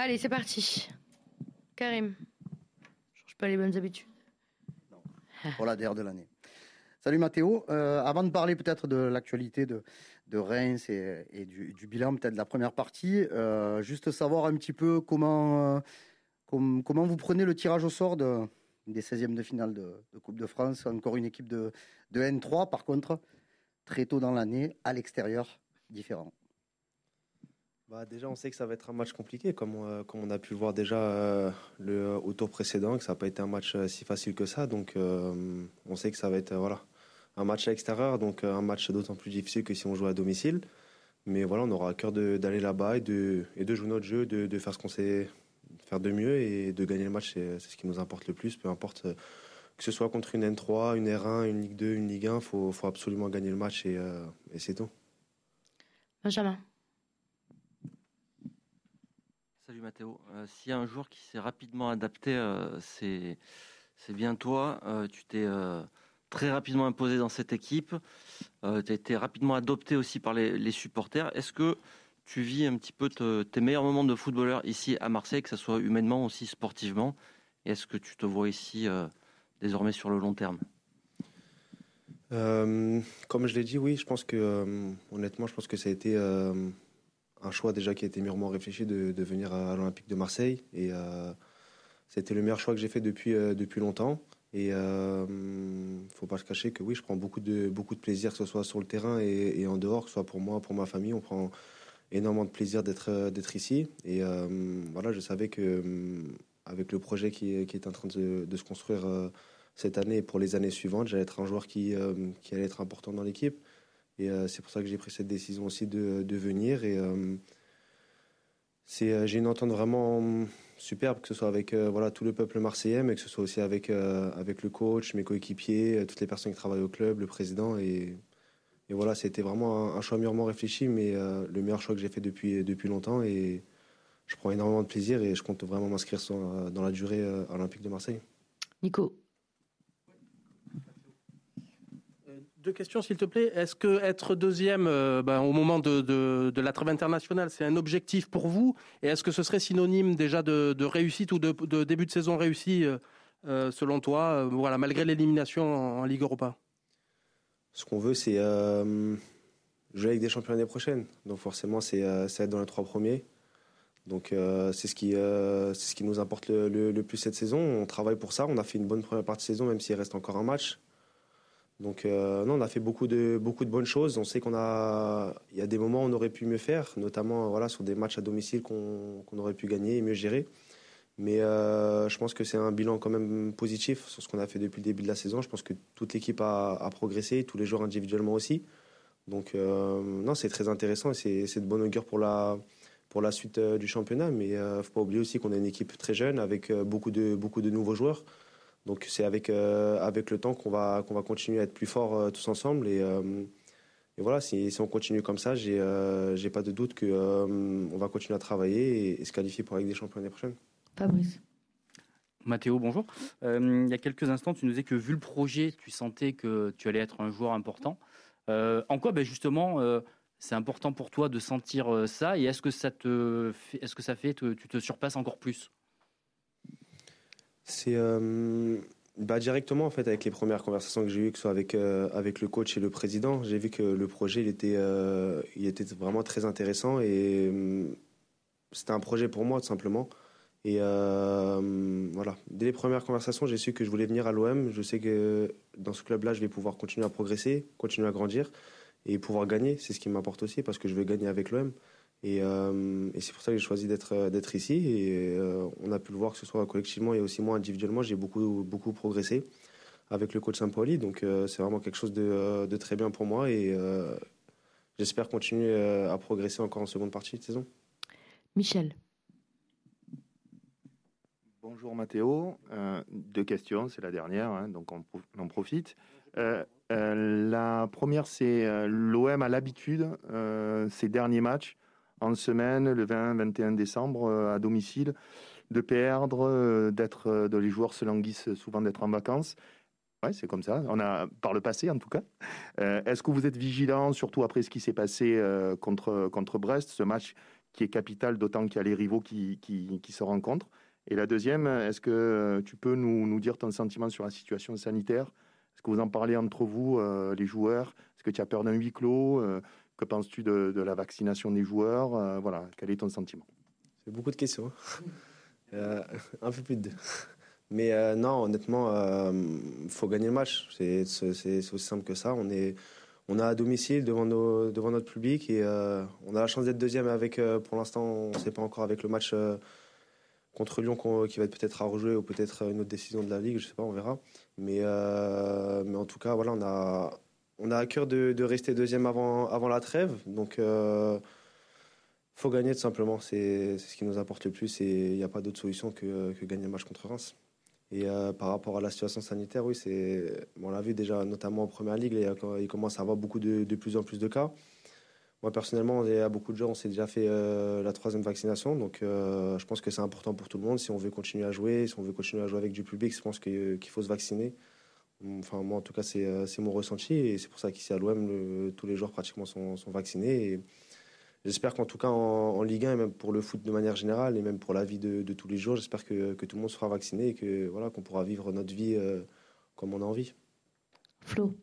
Allez, c'est parti. Karim. Change pas les bonnes habitudes. Non. Pour la de l'année. Salut Mathéo. Euh, avant de parler peut-être de l'actualité de, de Reims et, du, bilan peut-être de la première partie, euh, juste savoir un petit peu comment, comment vous prenez le tirage au sort de, des 16e de finale de, Coupe de France. Encore une équipe de, de N3 par contre, très tôt dans l'année, à l'extérieur, différent. Bah déjà, on sait que ça va être un match compliqué, comme on, comme on a pu le voir déjà euh, le, au tour précédent, que ça n'a pas été un match euh, si facile que ça. Donc, euh, on sait que ça va être voilà, un match à l'extérieur, donc un match d'autant plus difficile que si on joue à domicile. Mais voilà, on aura à cœur d'aller là-bas et de, et de jouer notre jeu, de, de faire ce qu'on sait faire de mieux et de gagner le match, c'est ce qui nous importe le plus, peu importe que ce soit contre une N3, une R1, une Ligue 2, une Ligue 1, il faut, faut, absolument gagner le match et, et c'est tout. Benjamin. Salut Mathéo. Euh, s'il y a un joueur qui s'est rapidement adapté, euh, c'est bien toi. Euh, tu t'es très rapidement imposé dans cette équipe. tu as été rapidement adopté aussi par les, supporters. Est-ce que tu vis un petit peu tes meilleurs moments de footballeur ici à Marseille, que ce soit humainement aussi sportivement? Est-ce que tu te vois ici désormais sur le long terme? Comme je l'ai dit, oui. Je pense que, honnêtement, je pense que ça a été un choix déjà qui a été mûrement réfléchi de, venir à, l'Olympique de Marseille. Et euh, c'était le meilleur choix que j'ai fait depuis, euh, depuis longtemps. Et il euh, ne faut pas se cacher que oui, je prends beaucoup de, beaucoup de plaisir, que ce soit sur le terrain et, en dehors, que ce soit pour moi, pour ma famille. On prend énormément de plaisir d'être, ici. Et voilà, je savais que avec le projet qui, est en train de, se construire cette année et pour les années suivantes, j'allais être un joueur qui allait être important dans l'équipe. Et euh, c'est pour ça que j'ai pris cette décision aussi de, venir. Euh, euh, j'ai une entente vraiment superbe, que ce soit avec tout le peuple marseillais, mais que ce soit aussi avec, le coach, mes coéquipiers, toutes les personnes qui travaillent au club, le président. Et, voilà, c'était vraiment un, choix mûrement réfléchi, mais le meilleur choix que j'ai fait depuis, depuis longtemps. Et je prends énormément de plaisir et je compte vraiment m'inscrire dans la durée olympique de Marseille. Nico Deux s'il te plaît. Est-ce que être deuxième euh, ben, au moment de, la trêve internationale, c'est un objectif pour vous? Et est-ce que ce serait synonyme déjà de, réussite ou de, début de saison réussi, euh, euh, selon toi, voilà, malgré l'élimination en, Ligue Europa? Ce qu'on veut, c'est jouer avec des champions l'année prochaine. Donc forcément, c'est être dans les trois premiers. Donc c'est ce, qui, ce qui nous importe le, le, plus cette saison. On travaille pour ça. On a fait une bonne première partie de saison, même s'il reste encore un match. Donc euh, non, on a fait beaucoup de, beaucoup de bonnes choses. On sait qu'on a, il y a des moments où on aurait pu mieux faire, notamment voilà, sur des matchs à domicile qu'on aurait pu gagner et mieux gérer. Mais euh, je pense que c'est un bilan quand même positif sur ce qu'on a fait depuis le début de la saison. Je pense que toute l'équipe a, progressé, tous les joueurs individuellement aussi. Donc euh, non, c'est très intéressant et c'est de bonne augure pour la, pour la suite du championnat. Mais il ne faut pas oublier aussi qu'on a une équipe très jeune avec beaucoup de, beaucoup de nouveaux joueurs. Donc c'est avec, euh, avec le temps qu'on va, qu'on va continuer à être plus forts euh, tous ensemble. Et, euh, et voilà, si, si, on continue comme ça, j'ai j'ai pas de doute qu'on va continuer à travailler et, se qualifier pour la Ligue des Champions l'année prochaine. Fabrice. Mathéo, bonjour. il y a quelques instants, tu nous disais que vu le projet, tu sentais que tu allais être un joueur important. en quoi, ben justement, c'est important pour toi de sentir ça? Et est-ce que ça te, est-ce que ça fait que tu te surpasses encore plus? C'est euh, bah, directement en fait avec les premières conversations que j'ai eues, que ce soit avec, euh, avec le coach et le président, j'ai vu que le projet il était, euh, il était vraiment très intéressant et c'était un projet pour moi tout simplement. Et voilà, dès les premières conversations, j'ai su que je voulais venir à l'OM. Je sais que dans ce club-là, je vais pouvoir continuer à progresser, continuer à grandir et pouvoir gagner. C'est ce qui m'importe aussi parce que je veux gagner avec l'OM. Euh, et, c'est pour ça que j'ai choisi d'être euh, d'être ici. Et euh, on a pu le voir que ce soit collectivement et aussi moi individuellement, j'ai beaucoup beaucoup progressé avec le coach Saint-Pauli. Donc c'est vraiment quelque chose de, de, très bien pour moi et j'espère continuer à progresser encore en seconde partie de saison. Michel. Bonjour Mathéo. deux questions, c'est la dernière, hein, donc on, on en profite. la première, c'est l'OM a l'habitude, ces derniers matchs, en semaine, le 20-21 décembre, euh, à domicile, de perdre, euh, d'être, euh, de les joueurs se languissent souvent d'être en vacances. Ouais, c'est comme ça. On a par le passé, en tout cas. est-ce que vous êtes vigilant, surtout après ce qui s'est passé contre contre Brest, ce match qui est capitale, d'autant qu'il y a les rivaux qui, qui, qui, se rencontrent? Et la deuxième, est-ce que tu peux nous, nous, dire ton sentiment sur la situation sanitaire? Est-ce que vous en parlez entre vous, les joueurs? Est-ce que tu as peur d'un huis clos Que penses-tu de, la vaccination des joueurs Voilà, quel est ton sentiment? C'est beaucoup de questions. Hein. un peu plus de deux. Mais euh, non, honnêtement, il euh, faut gagner le match. C'est aussi simple que ça. On est, on à domicile devant, nos, devant notre public et euh, on a la chance d'être deuxième avec, pour l'instant, on ne sait pas encore avec le match contre Lyon qui va être peut-être à rejouer ou peut-être une autre décision de la Ligue, je ne sais pas, on verra. Mais, mais en tout cas, voilà, on a, on a à cœur de, rester deuxième avant, avant la trêve. Donc, il faut gagner tout simplement. C'est ce qui nous importe le plus et il n'y a pas d'autre solution que, gagner le match contre Reims. Et euh, par rapport à la situation sanitaire, oui, on l'a vu déjà notamment en première ligue, il commence à avoir beaucoup de, plus en plus de cas. Moi personnellement, il y a beaucoup de gens, on s'est déjà fait euh, la troisième vaccination, donc euh, je pense que c'est important pour tout le monde. Si on veut continuer à jouer, si on veut continuer à jouer avec du public, je pense qu'il faut se vacciner. Enfin, moi en tout cas, c'est, mon ressenti et c'est pour ça qu'ici à l'OM, tous les joueurs pratiquement sont, sont vaccinés. Et, J'espère qu'en tout cas en, Ligue 1 et même pour le foot de manière générale et même pour la vie de, tous les jours, j'espère que, tout le monde sera vacciné et que voilà qu'on pourra vivre notre vie euh, comme on a envie. Flo.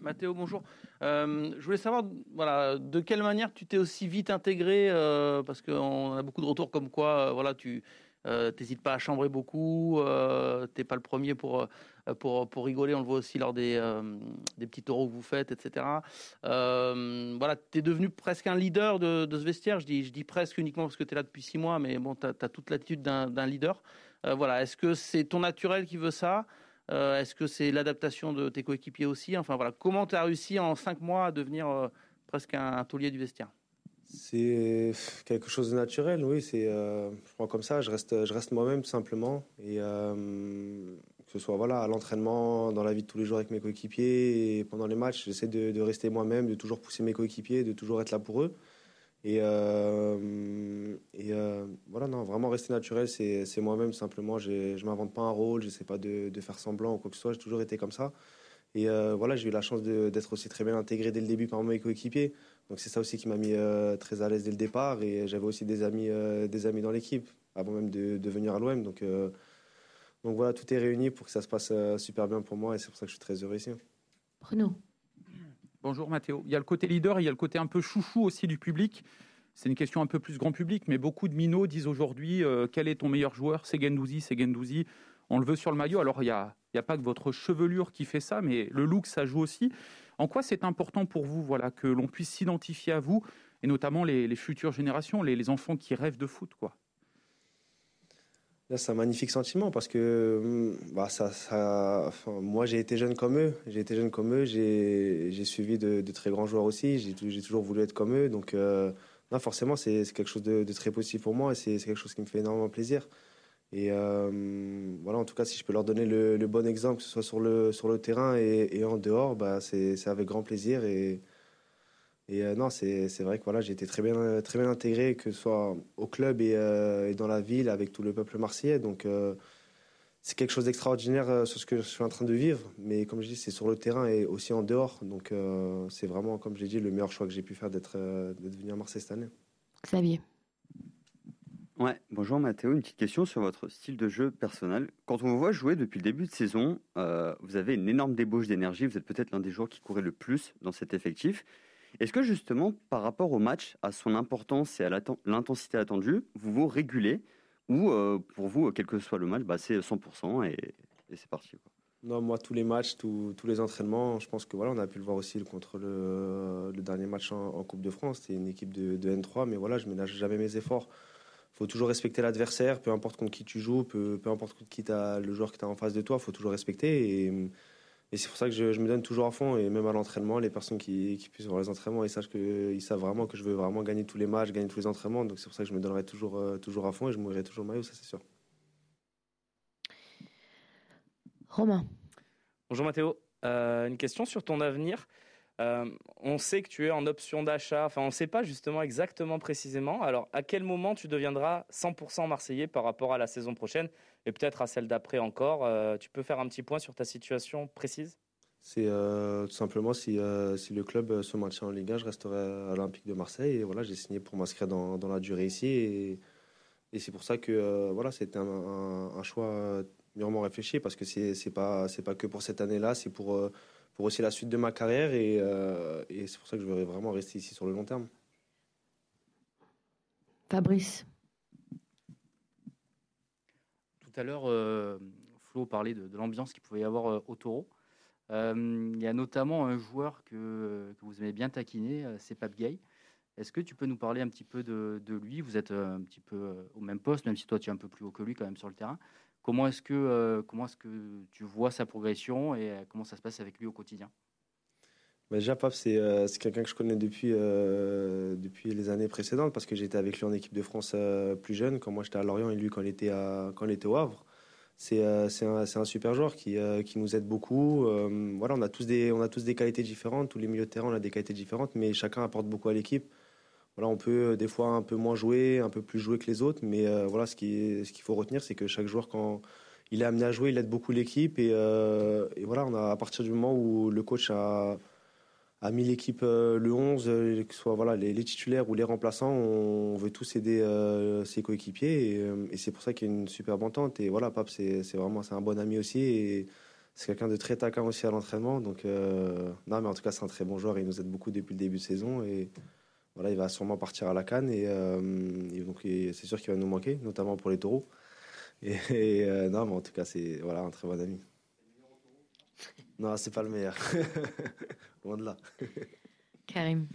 Mathéo, bonjour. Euh, je voulais savoir voilà, de quelle manière tu t'es aussi vite intégré, euh, parce qu'on a beaucoup de retours comme quoi voilà, tu n'hésites pas à chambrer beaucoup, tu n'es pas le premier pour, euh, pour, pour rigoler. On le voit aussi lors des, euh, des petits taureaux que vous faites, etc. Euh, voilà, tu es devenu presque un leader de, de, ce vestiaire. Je dis, je dis presque uniquement parce que tu es là depuis six mois, mais bon, tu as, toute l'attitude d'un leader. voilà, est-ce que c'est ton naturel qui veut ça? Est-ce que c'est l'adaptation de tes coéquipiers aussi? Enfin voilà, comment tu as réussi en cinq mois à devenir presque un, un taulier du vestiaire? C'est quelque chose de naturel, oui. C'est, je crois comme ça. Je reste, je reste moi-même simplement. Et que ce soit voilà, à l'entraînement, dans la vie de tous les jours avec mes coéquipiers pendant les matchs, j'essaie de, rester moi-même, de toujours pousser mes coéquipiers, de toujours être là pour eux. Et, euh, euh, voilà, non, vraiment rester naturel, c'est moi-même simplement. Je ne m'invente pas un rôle, je n'essaie pas de, faire semblant ou quoi que ce soit, j'ai toujours été comme ça. Et euh, voilà, j'ai eu la chance d'être aussi très bien intégré dès le début par mes coéquipiers. Donc c'est ça aussi qui m'a mis très à l'aise dès le départ. Et j'avais aussi des amis, des amis dans l'équipe avant même de, de venir à l'OM. Donc donc voilà, tout est réuni pour que ça se passe euh, super bien pour moi et c'est pour ça que je suis très heureux ici. Bruno. Bonjour Mathéo. Il y a le côté leader, il y a le côté un peu chouchou aussi du public. C'est une question un peu plus grand public, mais beaucoup de minots disent aujourd'hui euh, quel est ton meilleur joueur? C'est Gendouzi, c'est Gendouzi. On le veut sur le maillot. Alors il n'y a, a pas que votre chevelure qui fait ça, mais le look, ça joue aussi. En quoi c'est important pour vous voilà, que l'on puisse s'identifier à vous, et notamment les, futures générations, les, enfants qui rêvent de foot quoi? C'est un magnifique sentiment parce que hum, bah, moi, j'ai été jeune comme eux. J'ai été jeune comme eux. J'ai suivi de, très grands joueurs aussi. J'ai toujours voulu être comme eux. Donc, euh, forcément, c'est quelque chose de, très positif pour moi et c'est quelque chose qui me fait énormément plaisir. Et euh, voilà, en tout cas, si je peux leur donner le, bon exemple, que ce soit sur le, terrain et, en dehors, bah, c'est avec grand plaisir. Et, euh, non, c'est vrai que voilà, j'ai été très bien, très bien intégré, que ce soit au club et, euh, dans la ville, avec tout le peuple marseillais. Donc, c'est quelque chose d'extraordinaire sur ce que je suis en train de vivre. Mais comme je dis, c'est sur le terrain et aussi en dehors. Donc, c'est vraiment, comme j'ai dit, le meilleur choix que j'ai pu faire d'être venu à Marseille cette année. Xavier. Ouais, bonjour Mathéo, une petite question sur votre style de jeu personnel. Quand on vous voit jouer depuis le début de saison, vous avez une énorme débauche d'énergie, vous êtes peut-être l'un des joueurs qui courait le plus dans cet effectif. Est-ce que justement, par rapport au match, à son importance et à l'intensité attendue, vous vous régulez ou euh, pour vous, quel que soit le match, bah, c'est 100% et, c'est parti Non, moi, tous les matchs, tous, les entraînements, je pense que voilà, on a pu le voir aussi contre le, dernier match en, Coupe de France. C'était une équipe de, N3, mais voilà, je ménage jamais mes efforts. Il faut toujours respecter l'adversaire, peu importe contre qui tu joues, peu, peu importe contre qui as, le joueur qui est en face de toi, il faut toujours respecter. Et, et c'est pour ça que je, me donne toujours à fond. Et même à l'entraînement, les personnes qui, qui puissent voir les entraînements, ils, savent que, ils savent vraiment que je veux vraiment gagner tous les matchs, gagner tous les entraînements. Donc c'est pour ça que je me donnerai toujours, euh, toujours à fond et je mourrai toujours maillot, ça c'est sûr. Romain. Bonjour Mathéo. Euh, une question sur ton avenir. Euh, on sait que tu es en option d'achat. Enfin, on ne sait pas justement exactement précisément. Alors, à quel moment tu deviendras 100% marseillais par rapport à la saison prochaine et peut-être à celle d'après encore. Euh, tu peux faire un petit point sur ta situation précise? C'est tout simplement si, si le club se maintient en Ligue 1, je resterai à l'Olympique de Marseille. Et voilà, j'ai signé pour m'inscrire dans, la durée ici. Et, c'est pour ça que voilà, c'était un, un, choix mûrement réfléchi parce que c'est n'est pas, pas que pour cette année-là, c'est pour, pour aussi la suite de ma carrière. Et, et c'est pour ça que je voudrais vraiment rester ici sur le long terme. Fabrice. Tout à l'heure, euh, Flo parlait de, l'ambiance qu'il pouvait y avoir euh, au taureau. Euh, il y a notamment un joueur que, vous aimez bien taquiner, c'est Pape Gay. Est-ce que tu peux nous parler un petit peu de, lui? Vous êtes un petit peu au même poste, même si toi tu es un peu plus haut que lui quand même sur le terrain. Comment est-ce que, comment est-ce que tu vois sa progression et comment ça se passe avec lui au quotidien? Bah, déjà, Pape, euh, c'est quelqu'un que je connais depuis, euh, depuis les années précédentes parce que j'étais avec lui en équipe de France euh, plus jeune, quand moi j'étais à Lorient et lui quand il était, à, quand il était au Havre. C'est un, un, super joueur qui, qui nous aide beaucoup. voilà, on a, tous des, on a tous des qualités différentes, tous les milieux de terrain, on a des qualités différentes, mais chacun apporte beaucoup à l'équipe. Voilà, on peut des fois un peu moins jouer, un peu plus jouer que les autres, mais voilà, ce qu'il ce qu'il faut retenir, c'est que chaque joueur, quand il est amené à jouer, il aide beaucoup l'équipe. Et, et, voilà, on a, à partir du moment où le coach a a mis l'équipe euh, le 11, euh, que ce soit voilà, les, titulaires ou les remplaçants, on, veut tous aider euh, ses coéquipiers et, c'est pour ça qu'il y a une superbe entente. Et voilà, Pape, c'est vraiment un bon ami aussi et c'est quelqu'un de très taquin aussi à l'entraînement. Donc, non, mais en tout cas, c'est un très bon joueur. Il nous aide beaucoup depuis le début de saison voilà, il va sûrement partir à la Cannes et, donc c'est sûr qu'il va nous manquer, notamment pour les taureaux. Et, non, mais en tout cas, c'est voilà, un très bon ami. Non, c'est pas le meilleur. Loin de là. Karim.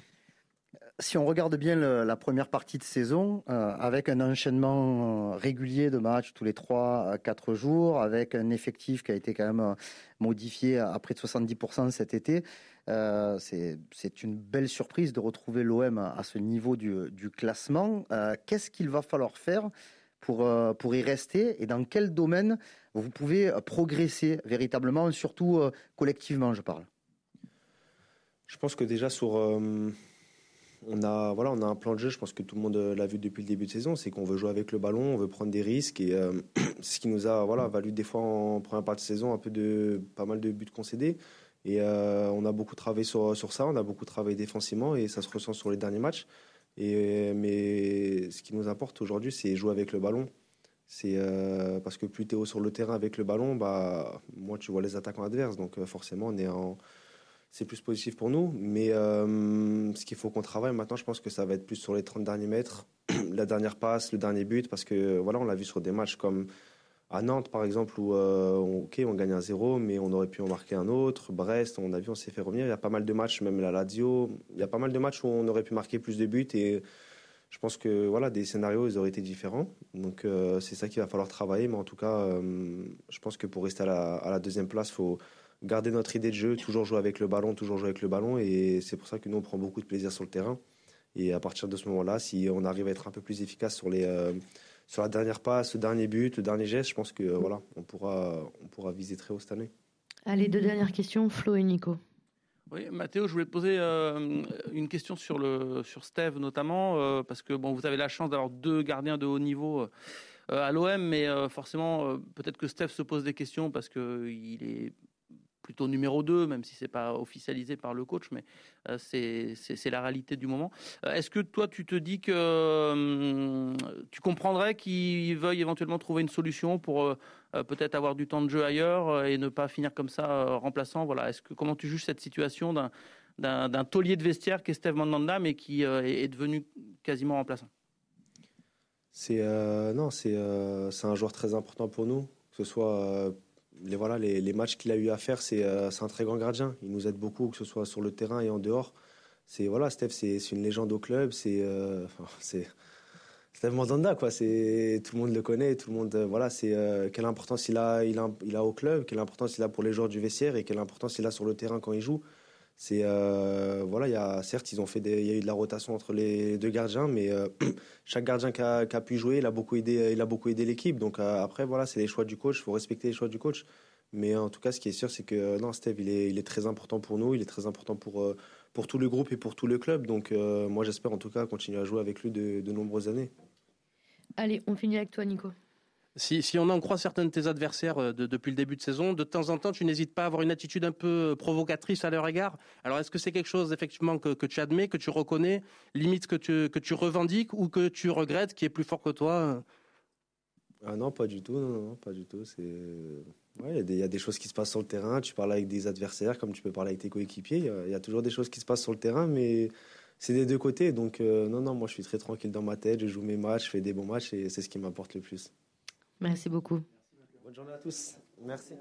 Si on regarde bien la première partie de saison, euh, avec un enchaînement euh, régulier de matchs tous les 3-4 jours, avec un effectif qui a été quand même euh, modifié à près de 70% cet été, c'est une belle surprise de retrouver l'OM à, ce niveau du, classement. Qu'est-ce qu'il va falloir faire pour, pour y rester et dans quel domaine vous pouvez progresser véritablement, surtout collectivement, je parle? Je pense que déjà sur euh, on a voilà on a un plan de jeu. Je pense que tout le monde l'a vu depuis le début de saison. C'est qu'on veut jouer avec le ballon, on veut prendre des risques et euh, ce qui nous a voilà valu des fois en première partie de saison un peu de pas mal de buts concédés. Et euh, on a beaucoup travaillé sur, ça, on a beaucoup travaillé défensivement et ça se ressent sur les derniers matchs. Et, mais ce qui nous importe aujourd'hui, c'est jouer avec le ballon. C'est parce que plus tu es haut sur le terrain avec le ballon, bah, moi tu vois les attaquants adverses. Donc forcément, on est en, c'est plus positif pour nous. Mais euh, ce qu'il faut qu'on travaille maintenant, je pense que ça va être plus sur les 30 derniers mètres, la dernière passe, le dernier but, parce que voilà, on l'a vu sur des matchs comme à Nantes, par exemple, où euh, on, ok, on gagne un zéro, mais on aurait pu en marquer un autre. Brest, on a vu, on s'est fait revenir. Il y a pas mal de matchs, même la Lazio, il y a pas mal de matchs où on aurait pu marquer plus de buts et je pense que voilà, des scénarios, ils auraient été différents. Donc euh, c'est ça qu'il va falloir travailler. Mais en tout cas, je pense que pour rester à la, à la deuxième place, il faut garder notre idée de jeu, toujours jouer avec le ballon, toujours jouer avec le ballon. Et c'est pour ça que nous, on prend beaucoup de plaisir sur le terrain. Et à partir de ce moment-là, si on arrive à être un peu plus efficace sur, les, euh, sur la dernière passe, le dernier but, le dernier geste, je pense que voilà, on pourra, on pourra viser très haut cette année. Allez, deux dernières questions, Flo et Nico. Oui, Mathéo, je voulais te poser euh, une question sur, le, sur Steve notamment, euh, parce que bon, vous avez la chance d'avoir deux gardiens de haut niveau à l'OM, mais forcément, peut-être que Steve se pose des questions parce qu'il est plutôt numéro 2, même si c'est pas officialisé par le coach, mais euh, c'est la réalité du moment. Euh, est-ce que toi, tu te dis que hum, tu comprendrais qu'il veuille éventuellement trouver une solution pour euh, peut-être avoir du temps de jeu ailleurs et ne pas finir comme ça remplaçant Voilà. Est-ce que comment tu juges cette situation d'un taulier de vestiaire qui est Steve Mandanda, mais qui est, devenu quasiment remplaçant? C'est non, c'est un joueur très important pour nous, que ce soit les, voilà, les, matchs qu'il a eu à faire, euh, c'est un très grand gardien. Il nous aide beaucoup, que ce soit sur le terrain et en dehors. C'est voilà, Steph, c'est une légende au club. C'est euh, c'est Steph Mandanda, quoi. C'est tout le monde le connaît, tout le monde. Euh, voilà, c'est quelle importance il a, il a, il a au club, quelle importance il a pour les joueurs du vestiaire et quelle importance il a sur le terrain quand il joue. C'est voilà, il y a certes ils ont fait il y a eu de la rotation entre les deux gardiens, mais chaque gardien qui a, pu jouer, il a beaucoup aidé, il a beaucoup aidé l'équipe. Donc après voilà, c'est les choix du coach, il faut respecter les choix du coach. Mais en tout cas, ce qui est sûr, c'est que non, Steve, il est, très important pour nous, il est très important pour pour tout le groupe et pour tout le club. Donc moi, j'espère en tout cas continuer à jouer avec lui de nombreuses années. Allez, on finit avec toi, Nico. Si, on en croit certains de tes adversaires euh, de, depuis le début de saison, de temps en temps, tu n'hésites pas à avoir une attitude un peu provocatrice à leur égard? Alors, est-ce que c'est quelque chose, effectivement, que, tu admets, que tu reconnais, limite que tu, que tu revendiques ou que tu regrettes, qui est plus fort que toi ah Non, pas du tout. Non, pas du tout. Il y, a des choses qui se passent sur le terrain. Tu parles avec des adversaires comme tu peux parler avec tes coéquipiers. Il y, a toujours des choses qui se passent sur le terrain, mais c'est des deux côtés. Donc, euh, non, non, moi, je suis très tranquille dans ma tête. Je joue mes matchs, je fais des bons matchs et c'est ce qui m'apporte le plus. Merci beaucoup. Bonne journée à tous. Merci.